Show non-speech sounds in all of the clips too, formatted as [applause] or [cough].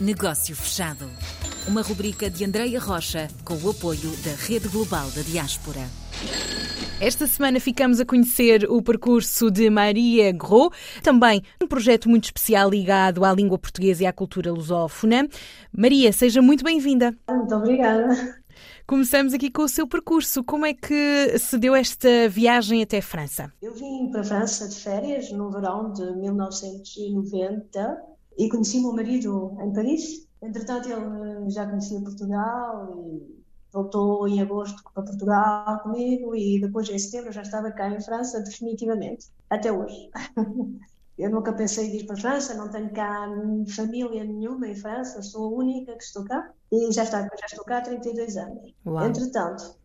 Negócio Fechado. Uma rubrica de Andreia Rocha com o apoio da Rede Global da Diaspora. Esta semana ficamos a conhecer o percurso de Maria Gros, também um projeto muito especial ligado à língua portuguesa e à cultura lusófona. Maria, seja muito bem-vinda. Muito obrigada. Começamos aqui com o seu percurso. Como é que se deu esta viagem até a França? Eu vim para a França de férias no verão de 1990 e conheci o meu marido em Paris. Entretanto, ele já conhecia Portugal e voltou em agosto para Portugal comigo e depois em setembro já estava cá em França definitivamente, até hoje. [laughs] Eu nunca pensei em ir para a França, não tenho cá família nenhuma em França, sou a única que estou cá e já, está, já estou cá há 32 anos. Uau. Entretanto,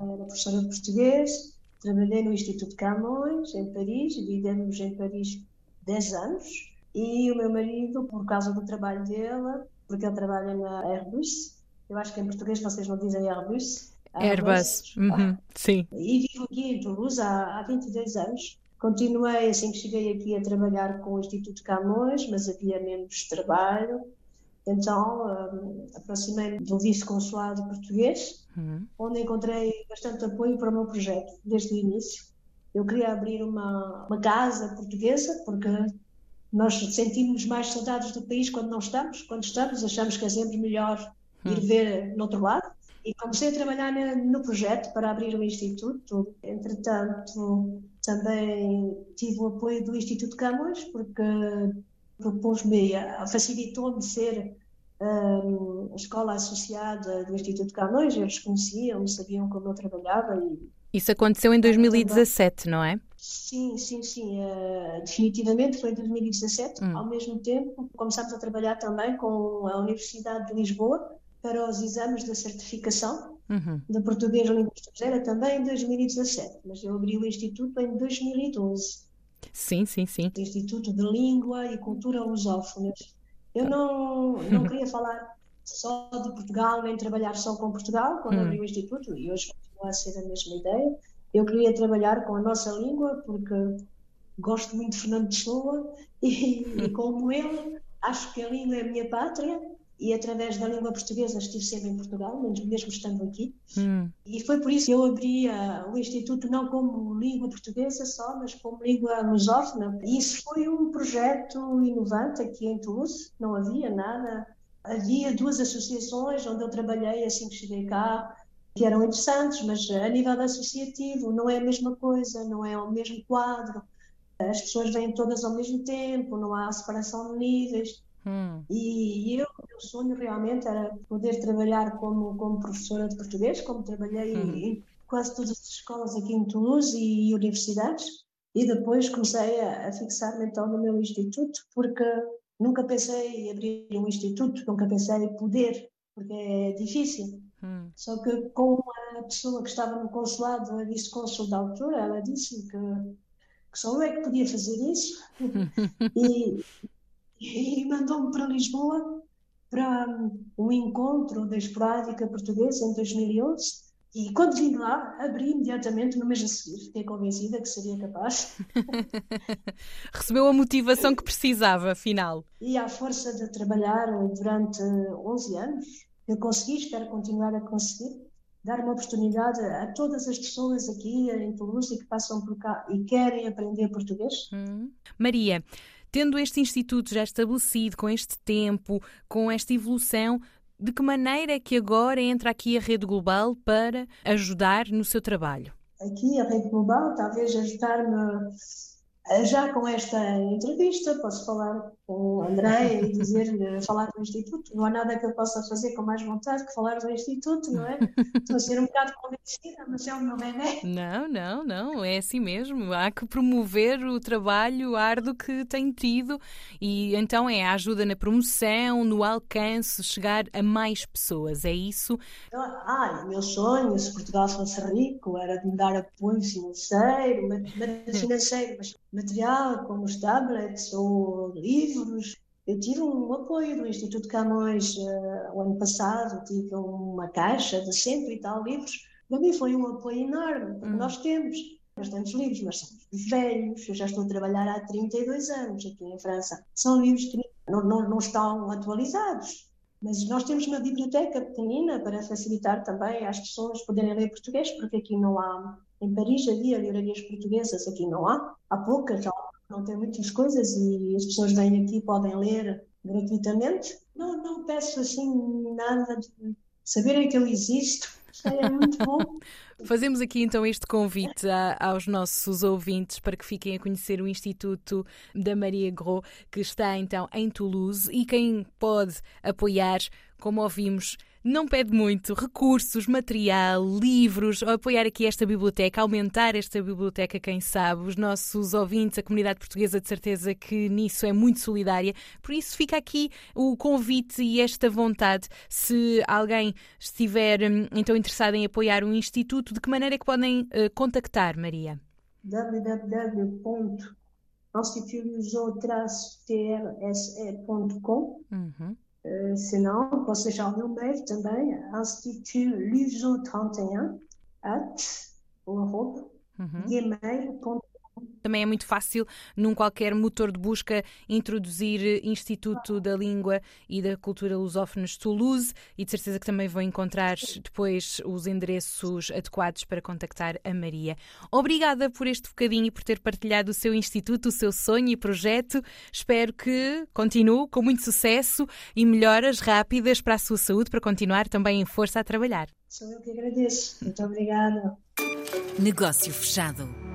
era professora de português, trabalhei no Instituto Camões, em Paris, vivemos em Paris 10 anos e o meu marido, por causa do trabalho dele, porque ele trabalha na Airbus, eu acho que em português vocês não dizem Airbus. Airbus, Airbus. Uhum. sim. E vivo aqui em Toulouse há, há 22 anos Continuei assim que cheguei aqui a trabalhar com o Instituto Camões, mas havia menos trabalho. Então um, aproximei-me do vice-consulado português, uhum. onde encontrei bastante apoio para o meu projeto desde o início. Eu queria abrir uma, uma casa portuguesa, porque nós sentimos mais saudades do país quando não estamos. Quando estamos, achamos que é sempre melhor ir uhum. ver no outro lado. E comecei a trabalhar no projeto para abrir o Instituto. Entretanto, também tive o apoio do Instituto Camões, porque propôs-me, facilitou-me ser um, a escola associada do Instituto Camões. Eles conheciam, sabiam como eu trabalhava. E, Isso aconteceu em 2017, não é? Sim, sim, sim. Uh, definitivamente foi em 2017. Hum. Ao mesmo tempo, começámos a trabalhar também com a Universidade de Lisboa para os exames da certificação uhum. de português na língua estrangeira também em 2017, mas eu abri o Instituto em 2012. Sim, sim, sim. O Instituto de Língua e Cultura Lusófonas. Eu não, não queria falar só de Portugal, nem trabalhar só com Portugal, quando uhum. abri o Instituto, e hoje continua a ser a mesma ideia. Eu queria trabalhar com a nossa língua, porque gosto muito de Fernando Pessoa, [laughs] e, e como ele, acho que a língua é a minha pátria, e através da língua portuguesa estive sempre em Portugal, mesmo estando aqui. Hum. E foi por isso que eu abri o Instituto não como língua portuguesa só, mas como língua lusófona. E isso foi um projeto inovante aqui em Toulouse, não havia nada. Havia duas associações onde eu trabalhei assim que cheguei cá, que eram interessantes, mas a nível associativo não é a mesma coisa, não é o mesmo quadro. As pessoas vêm todas ao mesmo tempo, não há separação de níveis. Hum. E eu, o meu sonho realmente era poder trabalhar como, como professora de português, como trabalhei hum. em quase todas as escolas aqui em Toulouse e, e universidades. E depois comecei a, a fixar-me então no meu instituto, porque nunca pensei em abrir um instituto, nunca pensei em poder, porque é difícil. Hum. Só que com a pessoa que estava no consulado, a vice-consul da altura, ela disse que, que só eu é que podia fazer isso. [laughs] e, e mandou-me para Lisboa para um encontro da esporádica portuguesa em 2011 e quando vim lá, abri imediatamente no mês a seguir. Fiquei convencida que seria capaz. [laughs] Recebeu a motivação que precisava, afinal. E à força de trabalhar durante 11 anos, eu consegui, espero continuar a conseguir, dar uma oportunidade a todas as pessoas aqui em Toulouse que passam por cá e querem aprender português. Hum. Maria, Tendo este instituto já estabelecido, com este tempo, com esta evolução, de que maneira é que agora entra aqui a Rede Global para ajudar no seu trabalho? Aqui a Rede Global talvez ajudar-me já com esta entrevista, posso falar com o André e dizer-lhe, falar do Instituto. Não há nada que eu possa fazer com mais vontade que falar do Instituto, não é? Estou a ser um bocado convencida, mas é o meu bebê. Não, não, não, é assim mesmo. Há que promover o trabalho árduo que tem tido e então é a ajuda na promoção, no alcance, chegar a mais pessoas, é isso? Ah, o meu sonho, se Portugal fosse rico, era de me dar apoio financeiro, [laughs] financeiro, mas material como os tablets ou livros. Eu tive um apoio do Instituto Camões uh, o ano passado, tive uma caixa de cento e tal livros. Para mim foi um apoio enorme, porque hum. nós temos bastantes livros, mas são velhos. Eu já estou a trabalhar há 32 anos aqui em França. São livros que não, não, não estão atualizados. Mas nós temos uma biblioteca pequenina para facilitar também às pessoas poderem ler português, porque aqui não há. Em Paris havia livrarias portuguesas, aqui não há. Há poucas, não tem muitas coisas e as pessoas vêm aqui podem ler gratuitamente. Não, não peço assim nada de saberem que eu existo. É muito bom. [laughs] Fazemos aqui então este convite a, aos nossos ouvintes para que fiquem a conhecer o Instituto da Maria Gros, que está então em Toulouse e quem pode apoiar, como ouvimos, não pede muito, recursos, material, livros, apoiar aqui esta biblioteca, aumentar esta biblioteca, quem sabe. Os nossos ouvintes, a comunidade portuguesa, de certeza que nisso é muito solidária. Por isso fica aqui o convite e esta vontade. Se alguém estiver hum, então interessado em apoiar o Instituto, de que maneira é que podem uh, contactar, Maria? www.institutluso-trse.com uhum. Uh, senão, posso deixar o meu mail também, institutluso31 at, ou arroba, uhum. Também é muito fácil, num qualquer motor de busca, introduzir Instituto da Língua e da Cultura Lusófonos Toulouse e de certeza que também vão encontrar depois os endereços adequados para contactar a Maria. Obrigada por este bocadinho e por ter partilhado o seu Instituto, o seu sonho e projeto. Espero que continue com muito sucesso e melhoras rápidas para a sua saúde, para continuar também em força a trabalhar. Sou eu que agradeço. Muito obrigada. Negócio fechado.